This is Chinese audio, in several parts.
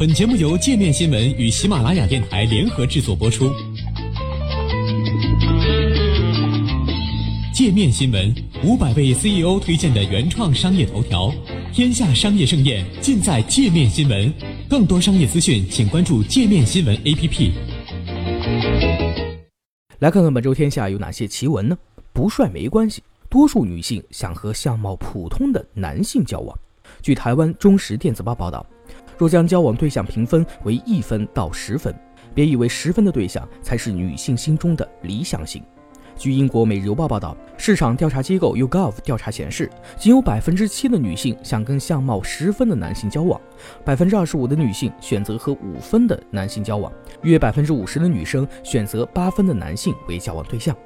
本节目由界面新闻与喜马拉雅电台联合制作播出。界面新闻五百位 CEO 推荐的原创商业头条，天下商业盛宴尽在界面新闻。更多商业资讯，请关注界面新闻 APP。来看看本周天下有哪些奇闻呢？不帅没关系，多数女性想和相貌普通的男性交往。据台湾中时电子报报道。若将交往对象评分为一分到十分，别以为十分的对象才是女性心中的理想型。据英国《每日邮报》报道，市场调查机构 YouGov 调查显示，仅有百分之七的女性想跟相貌十分的男性交往，百分之二十五的女性选择和五分的男性交往，约百分之五十的女生选择八分的男性为交往对象。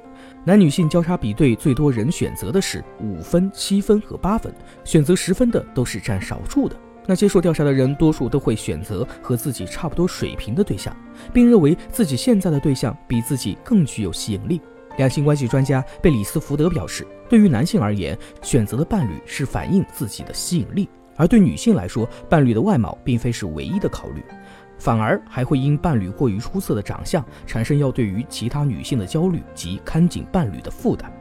男女性交叉比对最多人选择的是五分、七分和八分，选择十分的都是占少数的。那接受调查的人，多数都会选择和自己差不多水平的对象，并认为自己现在的对象比自己更具有吸引力。两性关系专家贝里斯福德表示，对于男性而言，选择的伴侣是反映自己的吸引力；而对女性来说，伴侣的外貌并非是唯一的考虑，反而还会因伴侣过于出色的长相，产生要对于其他女性的焦虑及看紧伴侣的负担。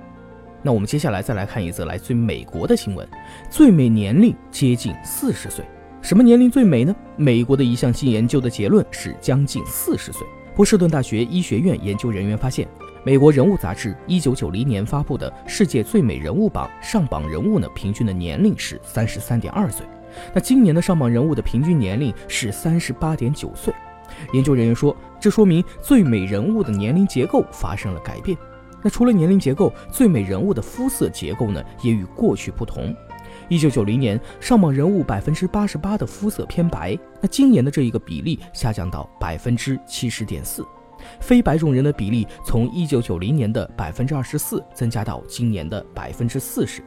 那我们接下来再来看一则来自于美国的新闻：最美年龄接近四十岁。什么年龄最美呢？美国的一项新研究的结论是将近四十岁。波士顿大学医学院研究人员发现，美国人物杂志一九九零年发布的世界最美人物榜上榜人物呢，平均的年龄是三十三点二岁。那今年的上榜人物的平均年龄是三十八点九岁。研究人员说，这说明最美人物的年龄结构发生了改变。那除了年龄结构，最美人物的肤色结构呢，也与过去不同。一九九零年上榜人物百分之八十八的肤色偏白，那今年的这一个比例下降到百分之七十点四，非白种人的比例从一九九零年的百分之二十四增加到今年的百分之四十。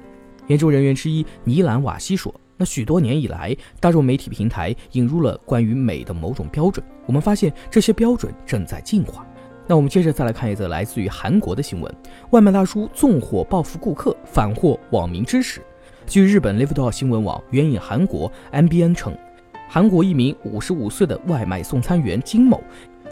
研究人员之一尼兰瓦西说：“那许多年以来，大众媒体平台引入了关于美的某种标准，我们发现这些标准正在进化。”那我们接着再来看一则来自于韩国的新闻：外卖大叔纵火报复顾客，反获网民支持。据日本 Live 多新闻网援引韩国 MBN 称，韩国一名五十五岁的外卖送餐员金某，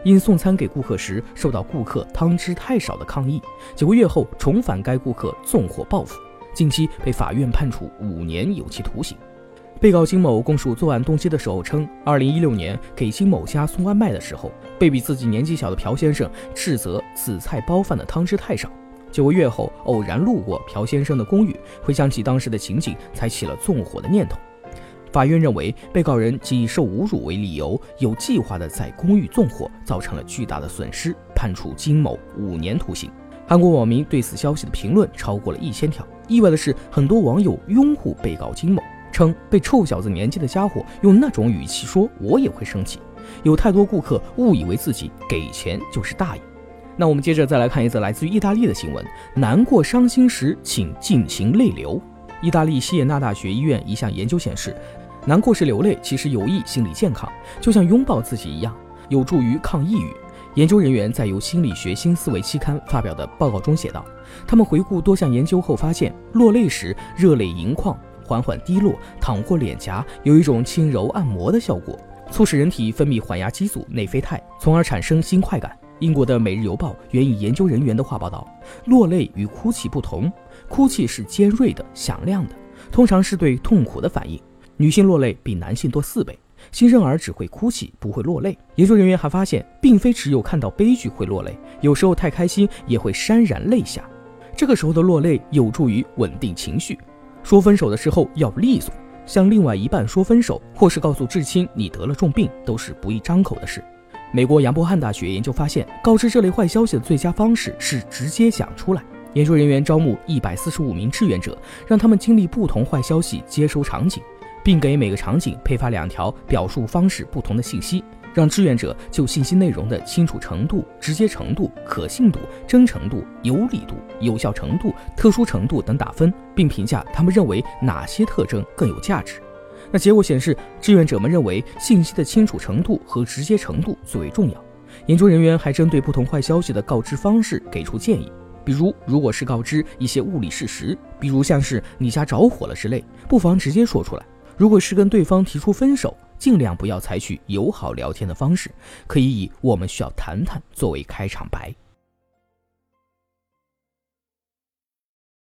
因送餐给顾客时受到顾客汤汁太少的抗议，九个月后重返该顾客纵火报复，近期被法院判处五年有期徒刑。被告金某供述作案动机的时候称，二零一六年给金某家送外卖的时候，被比自己年纪小的朴先生斥责紫菜包饭的汤汁太少。九个月后，偶然路过朴先生的公寓，回想起当时的情景，才起了纵火的念头。法院认为，被告人仅以受侮辱为理由，有计划的在公寓纵火，造成了巨大的损失，判处金某五年徒刑。韩国网民对此消息的评论超过了一千条。意外的是，很多网友拥护被告金某，称被臭小子年纪的家伙用那种语气说，我也会生气。有太多顾客误以为自己给钱就是大爷。那我们接着再来看一则来自于意大利的新闻：难过伤心时，请进行泪流。意大利西耶纳大学医院一项研究显示，难过时流泪其实有益心理健康，就像拥抱自己一样，有助于抗抑郁。研究人员在由心理学新思维期刊发表的报告中写道：他们回顾多项研究后发现，落泪时热泪盈眶，缓缓滴落，淌过脸颊，有一种轻柔按摩的效果，促使人体分泌缓压激素内啡肽，从而产生新快感。英国的《每日邮报》援引研究人员的话报道，落泪与哭泣不同，哭泣是尖锐的、响亮的，通常是对痛苦的反应。女性落泪比男性多四倍。新生儿只会哭泣，不会落泪。研究人员还发现，并非只有看到悲剧会落泪，有时候太开心也会潸然泪下。这个时候的落泪有助于稳定情绪。说分手的时候要利索，向另外一半说分手，或是告诉至亲你得了重病，都是不易张口的事。美国杨伯翰大学研究发现，告知这类坏消息的最佳方式是直接讲出来。研究人员招募一百四十五名志愿者，让他们经历不同坏消息接收场景，并给每个场景配发两条表述方式不同的信息，让志愿者就信息内容的清楚程度、直接程度、可信度、真诚度、有理度、有效程度、特殊程度等打分，并评价他们认为哪些特征更有价值。那结果显示，志愿者们认为信息的清楚程度和直接程度最为重要。研究人员还针对不同坏消息的告知方式给出建议，比如，如果是告知一些物理事实，比如像是你家着火了之类，不妨直接说出来；如果是跟对方提出分手，尽量不要采取友好聊天的方式，可以以“我们需要谈谈”作为开场白。